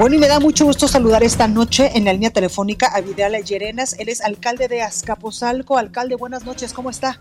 Bueno, y me da mucho gusto saludar esta noche en la línea telefónica a Vidal Llerenas. Él es alcalde de Azcapotzalco. Alcalde, buenas noches, ¿cómo está?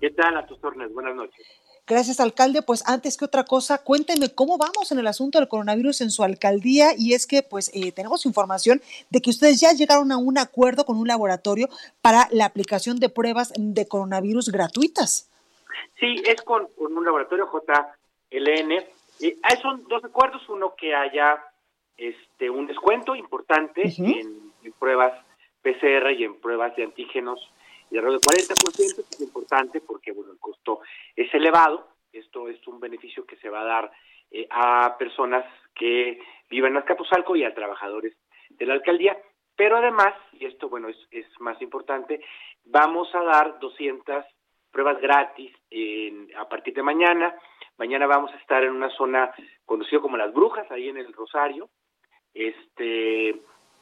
¿Qué tal, a tus órdenes? Buenas noches. Gracias, alcalde. Pues antes que otra cosa, cuénteme cómo vamos en el asunto del coronavirus en su alcaldía. Y es que, pues, eh, tenemos información de que ustedes ya llegaron a un acuerdo con un laboratorio para la aplicación de pruebas de coronavirus gratuitas. Sí, es con, un laboratorio JLN. Eh, son dos acuerdos. Uno que haya este un descuento importante en, pruebas PCR y en pruebas de antígenos de alrededor del 40%, es importante porque bueno, el costo es elevado. Esto es un beneficio que se va a dar eh, a personas que viven en Azcapotzalco y a trabajadores de la alcaldía. Pero además, y esto bueno es, es más importante, vamos a dar 200 pruebas gratis a partir de mañana. Mañana vamos a estar en una zona conocida como Las Brujas, ahí en el Rosario, este,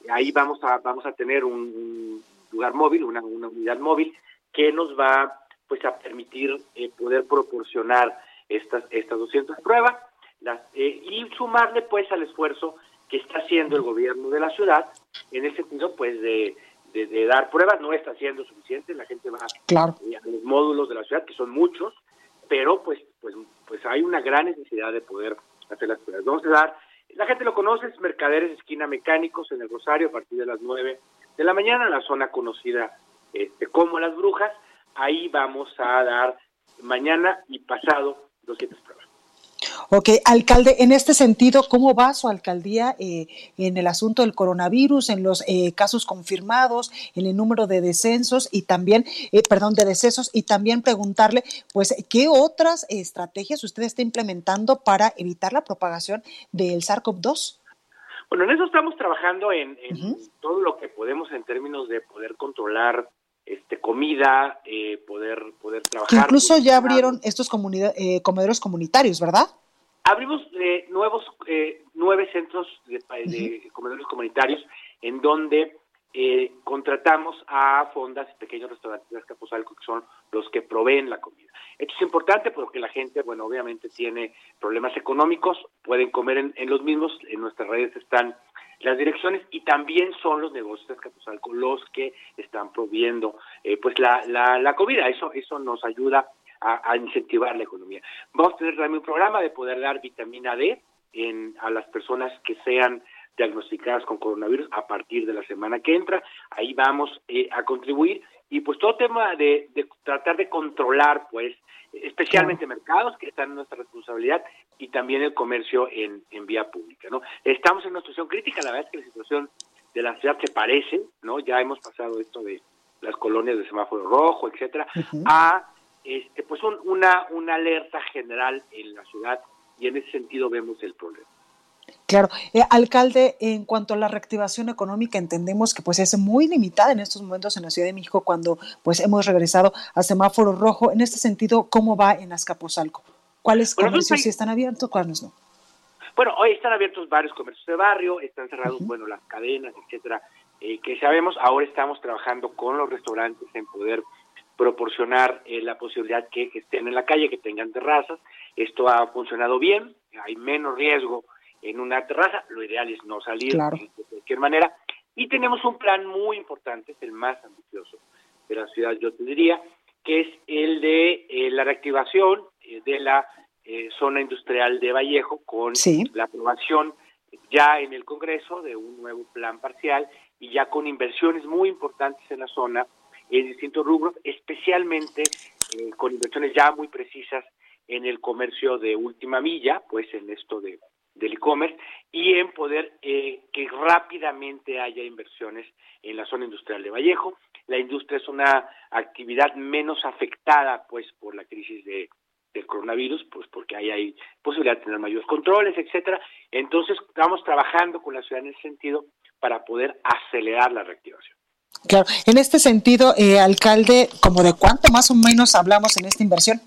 ahí vamos a, vamos a tener un, lugar móvil, una, unidad móvil que nos va pues a permitir eh, poder proporcionar estas, estas 200 pruebas las, eh, y sumarle pues al esfuerzo que está haciendo el gobierno de la ciudad en el sentido pues de, de, dar pruebas no está siendo suficiente la gente va claro. a los módulos de la ciudad que son muchos pero pues pues pues hay una gran necesidad de poder hacer las pruebas vamos a dar la gente lo conoce, es Mercaderes Esquina Mecánicos en el Rosario a partir de las 9 de la mañana, la zona conocida este, como Las Brujas. Ahí vamos a dar mañana y pasado 200 pruebas. Ok, alcalde, en este sentido, ¿cómo va su alcaldía eh, en el asunto del coronavirus, en los eh, casos confirmados, en el número de descensos y también, eh, perdón, de decesos y también preguntarle, pues, ¿qué otras estrategias usted está implementando para evitar la propagación del SARS-CoV-2? Bueno, en eso estamos trabajando en, todo lo que podemos en términos de poder controlar este comida, poder poder trabajar. Incluso ya abrieron estos comedores comunitarios, ¿verdad? Abrimos eh, nuevos eh, nueve centros de, comedores comunitarios en donde eh, contratamos a fondas y pequeños restaurantes de Azcapotzalco que son los que proveen la comida. Esto es importante porque la gente, bueno, obviamente tiene problemas económicos, pueden comer en, los mismos, en nuestras redes están las direcciones y también son los negocios de Azcapotzalco los que están proviendo pues la, la, la comida. Eso, eso nos ayuda a, incentivar la economía. Vamos a tener también un programa de poder dar vitamina D en, a las personas que sean diagnosticadas con coronavirus a partir de la semana que entra. Ahí vamos eh, a contribuir y pues todo tema de, tratar de controlar pues especialmente mercados que están en nuestra responsabilidad y también el comercio en, en vía pública, ¿no? Estamos en una situación crítica, la verdad es que la situación de la ciudad se parece, ¿no? Ya hemos pasado esto de las colonias de semáforo rojo, etcétera, a este, pues una, una alerta general en la ciudad y en ese sentido vemos el problema. Claro, eh, alcalde, en cuanto a la reactivación económica, entendemos que pues es muy limitada en estos momentos en la Ciudad de México cuando pues hemos regresado a semáforo rojo. En este sentido, ¿cómo va en Azcapotzalco? ¿Cuáles comercios sí están abiertos, cuáles no? Bueno, hoy están abiertos varios comercios de barrio, están cerrados, bueno, las cadenas, etcétera, eh, que sabemos. Ahora estamos trabajando con los restaurantes en poder proporcionar eh, la posibilidad que, estén en la calle, que tengan terrazas. Esto ha funcionado bien, hay menos riesgo en una terraza, lo ideal es no salir de cualquier manera. Y tenemos un plan muy importante, es el más ambicioso de la ciudad, yo te diría, que es el de eh, la reactivación eh, de la zona industrial de Vallejo con la aprobación ya en el Congreso de un nuevo plan parcial y ya con inversiones muy importantes en la zona en distintos rubros, especialmente eh, con inversiones ya muy precisas en el comercio de última milla, pues en esto de del e-commerce y en poder eh, que rápidamente haya inversiones en la zona industrial de Vallejo. La industria es una actividad menos afectada, pues, por la crisis de, del coronavirus, pues porque ahí hay posibilidad de tener mayores controles, etcétera. Entonces, estamos trabajando con la ciudad en ese sentido para poder acelerar la reactivación. Claro, en este sentido, eh, alcalde, ¿como de cuánto más o menos hablamos en esta inversión?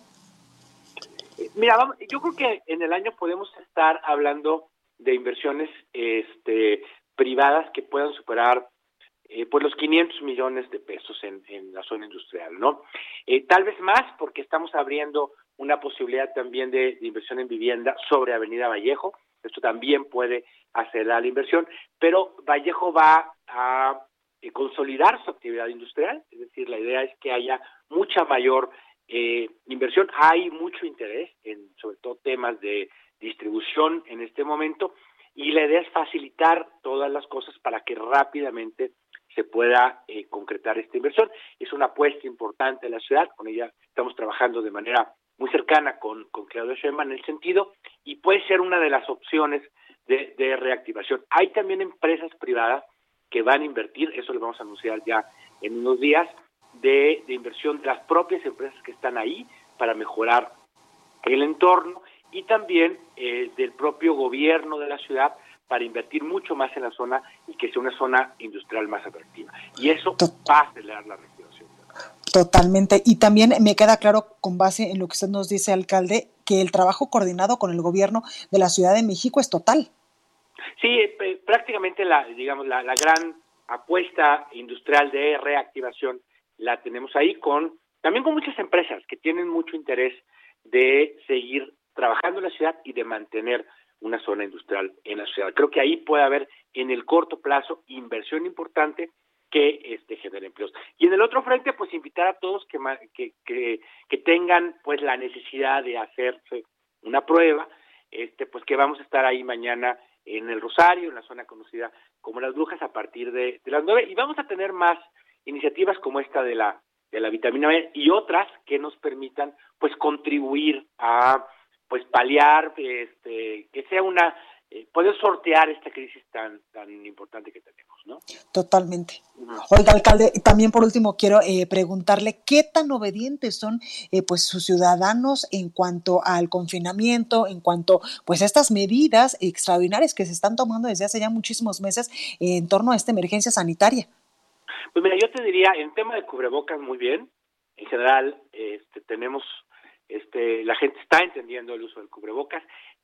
Mira, yo creo que en el año podemos estar hablando de inversiones este, privadas que puedan superar eh, pues los 500 millones de pesos en, la zona industrial, ¿no? Eh, tal vez más porque estamos abriendo una posibilidad también de, inversión en vivienda sobre Avenida Vallejo, esto también puede acelerar la inversión, pero Vallejo va a eh, consolidar su actividad industrial, es decir, la idea es que haya mucha mayor eh, inversión, hay mucho interés en sobre todo temas de distribución en este momento y la idea es facilitar todas las cosas para que rápidamente se pueda eh, concretar esta inversión. Es una apuesta importante en la ciudad, con ella estamos trabajando de manera muy cercana con, con Claudio Sheinbaum en el sentido y puede ser una de las opciones de, de reactivación. Hay también empresas privadas que van a invertir, eso lo vamos a anunciar ya en unos días, de, de inversión de las propias empresas que están ahí para mejorar el entorno y también eh, del propio gobierno de la ciudad para invertir mucho más en la zona y que sea una zona industrial más atractiva. Y eso va a acelerar la reactivación. Totalmente. Y también me queda claro, con base en lo que usted nos dice, alcalde, que el trabajo coordinado con el gobierno de la Ciudad de México es total. Sí, eh, prácticamente la, digamos, la, la gran apuesta industrial de reactivación la tenemos ahí con también con muchas empresas que tienen mucho interés de seguir trabajando en la ciudad y de mantener una zona industrial en la ciudad. Creo que ahí puede haber en el corto plazo inversión importante que este genere empleos. Y en el otro frente, pues invitar a todos que, que, que, que tengan pues la necesidad de hacerse una prueba, este pues que vamos a estar ahí mañana en el Rosario, en la zona conocida como Las Brujas, a partir de, de las nueve, y vamos a tener más iniciativas como esta de la de la vitamina B y otras que nos permitan pues contribuir a pues paliar, este, que sea una, eh, poder sortear esta crisis tan, tan importante que tenemos, ¿no? Totalmente. Oiga, alcalde, también por último quiero eh, preguntarle qué tan obedientes son eh, pues sus ciudadanos en cuanto al confinamiento, en cuanto pues a estas medidas extraordinarias que se están tomando desde hace ya muchísimos meses en torno a esta emergencia sanitaria. Pues mira, yo te diría, en tema de cubrebocas, muy bien. En general, este, tenemos este, la gente está entendiendo el uso del cubrebocas.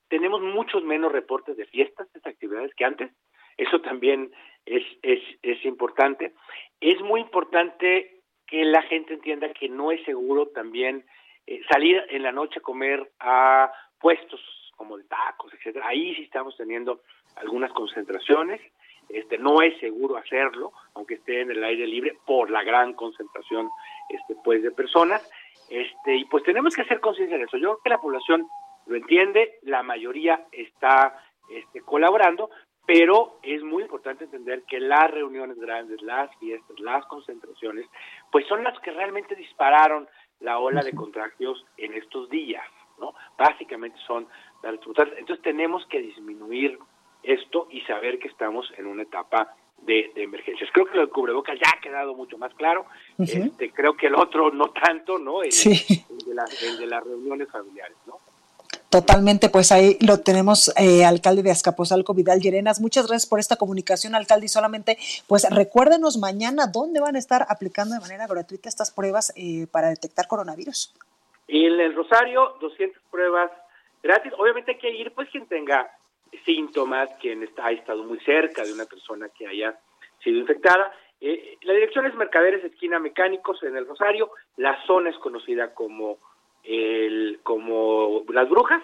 Tenemos muchos menos reportes de fiestas, de actividades que antes. Eso también es, es, es importante. Es muy importante que la gente entienda que no es seguro también eh, salir en la noche a comer a puestos como de tacos, etcétera. Ahí sí estamos teniendo algunas concentraciones. Este no es seguro hacerlo, aunque esté en el aire libre por la gran concentración este pues de personas este, y pues tenemos que hacer conciencia de eso. Yo creo que la población lo entiende, la mayoría está este, colaborando, pero es muy importante entender que las reuniones grandes, las fiestas, las concentraciones, pues son las que realmente dispararon la ola de contagios en estos días, ¿no? Básicamente son las Entonces tenemos que disminuir esto y saber que estamos en una etapa de, emergencias. Creo que lo del cubrebocas ya ha quedado mucho más claro. este, creo que el otro no tanto, ¿no? El, de, las reuniones familiares, ¿no? Totalmente, pues ahí lo tenemos, eh, alcalde de Azcapotzalco, Vidal Llerenas. Muchas gracias por esta comunicación, alcalde. Y solamente, pues recuérdenos mañana dónde van a estar aplicando de manera gratuita estas pruebas eh, para detectar coronavirus. En el Rosario, 200 pruebas gratis. Obviamente hay que ir, pues, quien tenga síntomas, quien está, ha estado muy cerca de una persona que haya sido infectada. Eh, la dirección es Mercaderes Esquina Mecánicos en el Rosario. La zona es conocida como el como Las Brujas,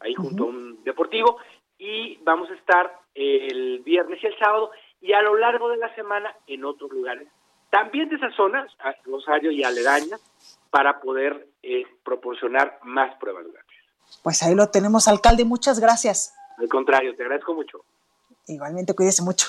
ahí junto a un deportivo. Y vamos a estar el viernes y el sábado y a lo largo de la semana en otros lugares, también de esas zonas, Rosario y aledañas, para poder eh, proporcionar más pruebas gratis. Pues ahí lo tenemos, alcalde. Muchas gracias. Al contrario, te agradezco mucho. Igualmente, cuídese mucho.